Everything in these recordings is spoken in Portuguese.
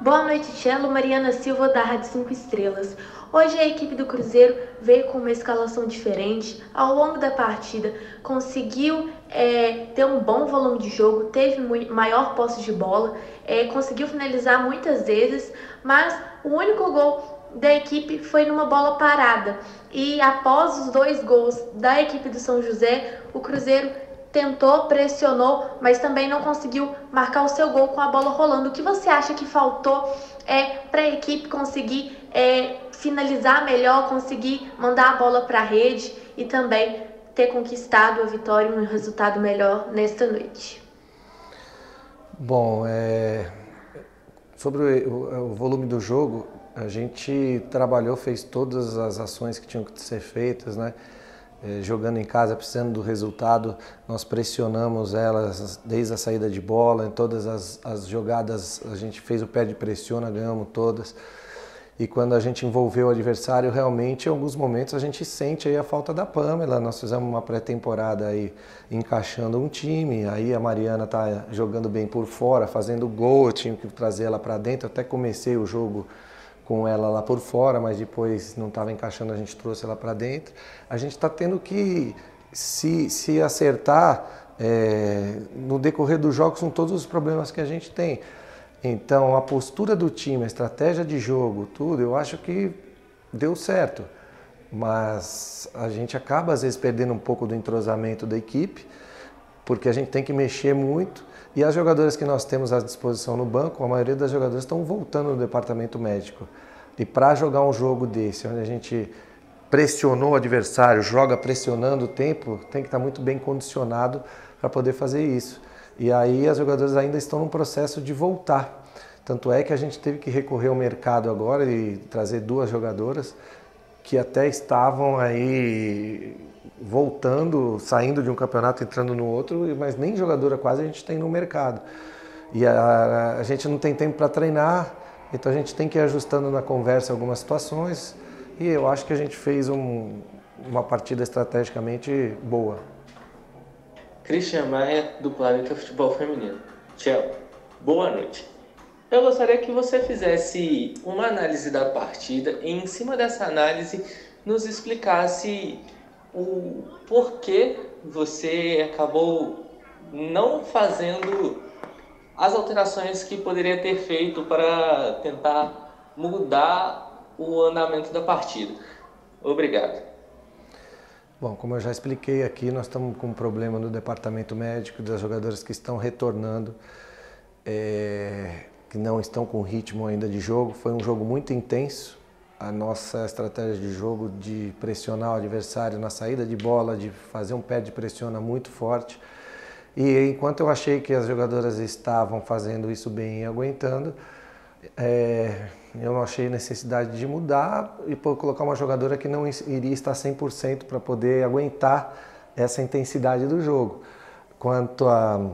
Boa noite, Cello. Mariana Silva, da Rádio 5 Estrelas. Hoje a equipe do Cruzeiro veio com uma escalação diferente. Ao longo da partida, conseguiu é, ter um bom volume de jogo, teve maior posse de bola, é, conseguiu finalizar muitas vezes, mas o único gol da equipe foi numa bola parada. E após os dois gols da equipe do São José, o Cruzeiro tentou, pressionou, mas também não conseguiu marcar o seu gol com a bola rolando. O que você acha que faltou é, para a equipe conseguir é, finalizar melhor, conseguir mandar a bola para a rede e também ter conquistado a vitória e um resultado melhor nesta noite? Bom, é... sobre o, o volume do jogo, a gente trabalhou, fez todas as ações que tinham que ser feitas, né? É, jogando em casa, precisando do resultado, nós pressionamos elas desde a saída de bola, em todas as, as jogadas a gente fez o pé de pressiona, ganhamos todas. E quando a gente envolveu o adversário, realmente, em alguns momentos a gente sente aí a falta da Pamela. Nós fizemos uma pré-temporada aí encaixando um time, aí a Mariana está jogando bem por fora, fazendo gol, eu tinha que trazer ela para dentro. até comecei o jogo com ela lá por fora, mas depois não estava encaixando, a gente trouxe ela para dentro. A gente está tendo que se, se acertar é, no decorrer dos jogos com todos os problemas que a gente tem. Então, a postura do time, a estratégia de jogo, tudo, eu acho que deu certo. Mas a gente acaba, às vezes, perdendo um pouco do entrosamento da equipe, porque a gente tem que mexer muito e as jogadoras que nós temos à disposição no banco, a maioria das jogadoras estão voltando no departamento médico. E para jogar um jogo desse, onde a gente pressionou o adversário, joga pressionando o tempo, tem que estar tá muito bem condicionado para poder fazer isso. E aí as jogadoras ainda estão no processo de voltar. Tanto é que a gente teve que recorrer ao mercado agora e trazer duas jogadoras que até estavam aí voltando, saindo de um campeonato, entrando no outro, mas nem jogadora quase a gente tem no mercado. E a, a gente não tem tempo para treinar, então a gente tem que ir ajustando na conversa algumas situações. E eu acho que a gente fez um, uma partida estrategicamente boa. Christian Maia, do Planeta Futebol Feminino. Tchau. Boa noite. Eu gostaria que você fizesse uma análise da partida e, em cima dessa análise, nos explicasse o porquê você acabou não fazendo as alterações que poderia ter feito para tentar mudar o andamento da partida. Obrigado. Bom, como eu já expliquei aqui, nós estamos com um problema no departamento médico das jogadoras que estão retornando, é, que não estão com ritmo ainda de jogo. Foi um jogo muito intenso, a nossa estratégia de jogo de pressionar o adversário na saída de bola, de fazer um pé de pressiona muito forte. E enquanto eu achei que as jogadoras estavam fazendo isso bem e aguentando, é, eu não achei necessidade de mudar e colocar uma jogadora que não iria estar 100% para poder aguentar essa intensidade do jogo. Quanto a,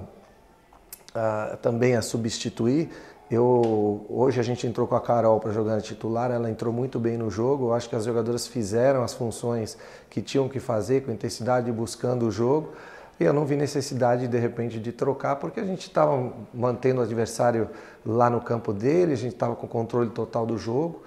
a também a substituir, eu, hoje a gente entrou com a Carol para jogar titular, ela entrou muito bem no jogo. Eu acho que as jogadoras fizeram as funções que tinham que fazer com intensidade, buscando o jogo. E eu não vi necessidade de repente de trocar, porque a gente estava mantendo o adversário lá no campo dele, a gente estava com controle total do jogo.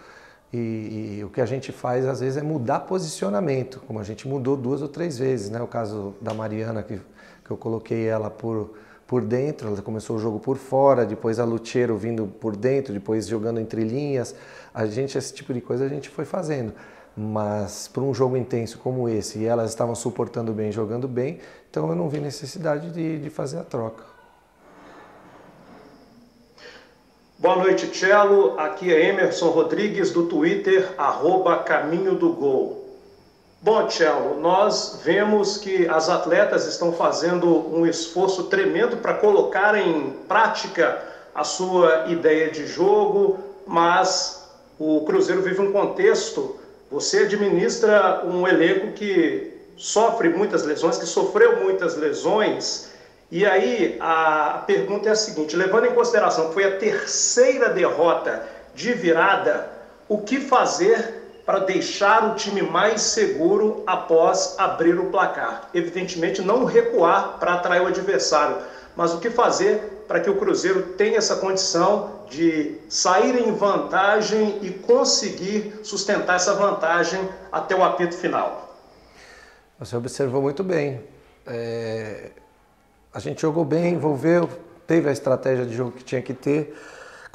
E, e, o que a gente faz às vezes é mudar posicionamento, como a gente mudou duas ou três vezes, né? O caso da Mariana, que, que eu coloquei ela por por dentro, ela começou o jogo por fora, depois a Lucheiro vindo por dentro, depois jogando entre linhas. A gente, esse tipo de coisa a gente foi fazendo. Mas para um jogo intenso como esse, e elas estavam suportando bem, jogando bem, então eu não vi necessidade de, de fazer a troca. Boa noite, Cello. Aqui é Emerson Rodrigues do Twitter, arroba Caminho do Gol. Bom, Cello, nós vemos que as atletas estão fazendo um esforço tremendo para colocar em prática a sua ideia de jogo, mas o Cruzeiro vive um contexto. Você administra um elenco que sofre muitas lesões, que sofreu muitas lesões. E aí a pergunta é a seguinte: levando em consideração que foi a terceira derrota de virada, o que fazer para deixar o time mais seguro após abrir o placar. Evidentemente, não recuar para atrair o adversário, mas o que fazer para que o Cruzeiro tenha essa condição de sair em vantagem e conseguir sustentar essa vantagem até o apito final. Você observou muito bem. É... A gente jogou bem, envolveu, teve a estratégia de jogo que tinha que ter.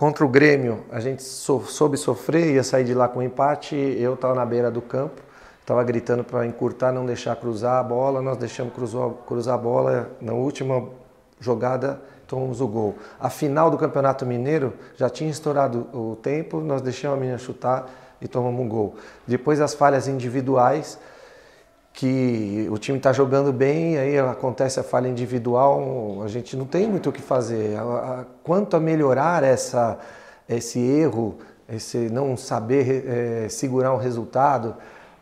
Contra o Grêmio, a gente soube sofrer, ia sair de lá com um empate. Eu estava na beira do campo, estava gritando para encurtar, não deixar cruzar a bola. Nós deixamos cruzar, cruzar a bola. Na última jogada, tomamos o gol. A final do Campeonato Mineiro já tinha estourado o tempo, nós deixamos a menina chutar e tomamos um gol. Depois as falhas individuais, que o time está jogando bem, aí acontece a falha individual, a gente não tem muito o que fazer. Quanto a melhorar essa, esse erro, esse não saber é, segurar um resultado,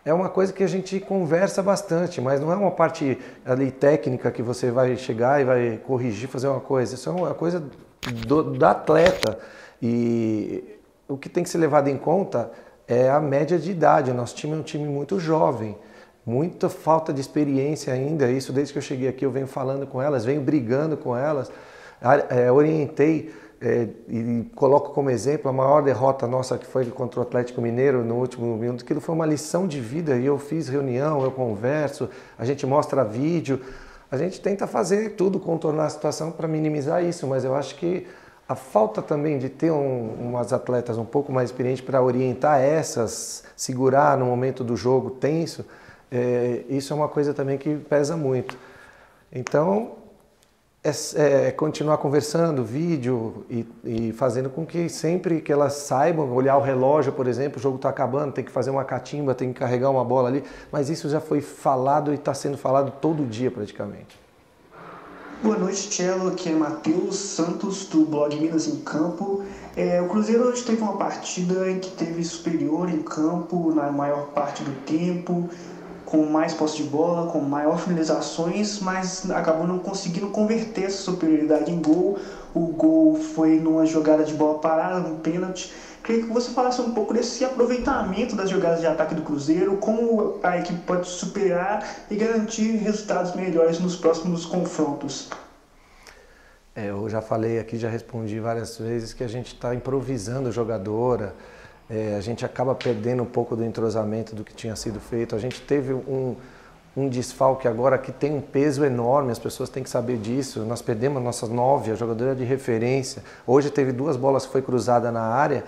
é uma coisa que a gente conversa bastante, mas não é uma parte ali técnica que você vai chegar e vai corrigir, fazer uma coisa. Isso é uma coisa do, do atleta. E o que tem que ser levado em conta é a média de idade. O nosso time é um time muito jovem muita falta de experiência ainda. Isso desde que eu cheguei aqui eu venho falando com elas, venho brigando com elas, é, orientei é, e coloco como exemplo a maior derrota nossa que foi contra o Atlético Mineiro no último minuto, que foi uma lição de vida e eu fiz reunião, eu converso, a gente mostra vídeo, a gente tenta fazer tudo, contornar a situação para minimizar isso, mas eu acho que a falta também de ter um, umas atletas um pouco mais experientes para orientar essas, segurar no momento do jogo tenso, é, isso é uma coisa também que pesa muito. Então, é, é continuar conversando, vídeo e, e, fazendo com que sempre que elas saibam olhar o relógio, por exemplo, o jogo está acabando, tem que fazer uma catimba, tem que carregar uma bola ali, mas isso já foi falado e está sendo falado todo dia praticamente. Boa noite, Cello. Aqui é Matheus Santos, do blog Minas em Campo. É, o Cruzeiro hoje teve uma partida em que teve superior em campo na maior parte do tempo, com mais posse de bola, com maior finalizações, mas acabou não conseguindo converter essa superioridade em gol. O gol foi numa jogada de bola parada, um pênalti. Queria que você falasse um pouco desse aproveitamento das jogadas de ataque do Cruzeiro, como a equipe pode superar e garantir resultados melhores nos próximos confrontos. É, eu já falei aqui, já respondi várias vezes que a gente está improvisando jogadora é, a gente acaba perdendo um pouco do entrosamento do que tinha sido feito. A gente teve um, um desfalque agora que tem um peso enorme, as pessoas têm que saber disso. Nós perdemos nossas nove, a jogadora de referência. Hoje teve duas bolas que foi cruzada na área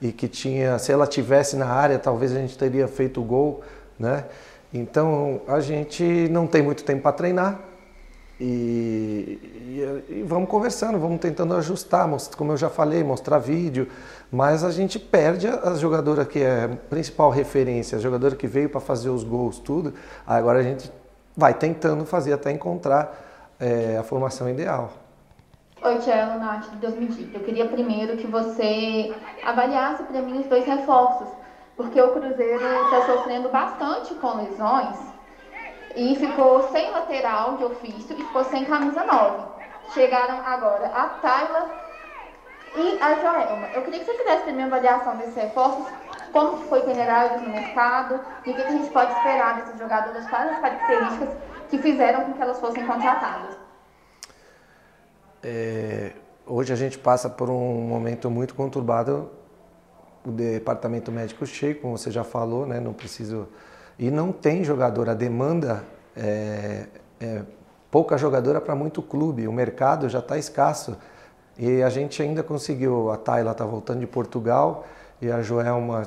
e que tinha, se ela tivesse na área, talvez a gente teria feito o gol, né? Então a gente não tem muito tempo para treinar. E, e, e, vamos conversando, vamos tentando ajustar, como eu já falei, mostrar vídeo, mas a gente perde a, jogadora que é a principal referência, a jogadora que veio para fazer os gols, tudo. Agora a gente vai tentando fazer até encontrar é, a formação ideal. Oi, Tchelo, Nath, Deus me diga. Eu queria primeiro que você avaliasse para mim os dois reforços, porque o Cruzeiro está sofrendo bastante com lesões e ficou sem lateral de ofício e ficou sem camisa 9. Chegaram agora a Tayla e a Joelma. Eu queria que você fizesse também uma avaliação desses reforços, como foi peneirado no mercado e o que a gente pode esperar dessas jogadoras, quais as características que fizeram com que elas fossem contratadas. É, hoje a gente passa por um momento muito conturbado, o departamento médico cheio, como você já falou, né? não preciso e não tem jogador. A demanda é, é pouca jogadora para muito clube. O mercado já está escasso. E a gente ainda conseguiu. A Tayla está voltando de Portugal e a Joelma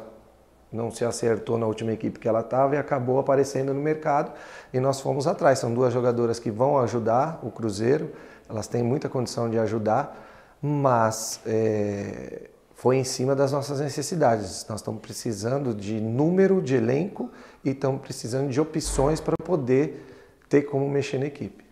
não se acertou na última equipe que ela estava e acabou aparecendo no mercado. E nós fomos atrás. São duas jogadoras que vão ajudar o Cruzeiro. Elas têm muita condição de ajudar, mas é, foi em cima das nossas necessidades. Nós estamos precisando de número de elenco e estamos precisando de opções para poder ter como mexer na equipe.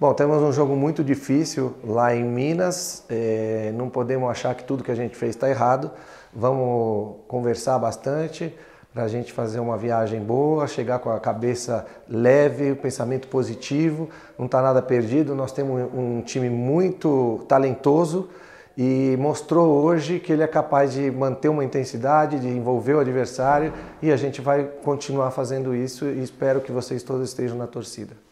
Bom, temos um jogo muito difícil lá em Minas, é, não podemos achar que tudo que a gente fez está errado. Vamos conversar bastante para a gente fazer uma viagem boa, chegar com a cabeça leve, o pensamento positivo, não está nada perdido. Nós temos um time muito talentoso e mostrou hoje que ele é capaz de manter uma intensidade, de envolver o adversário e a gente vai continuar fazendo isso e espero que vocês todos estejam na torcida.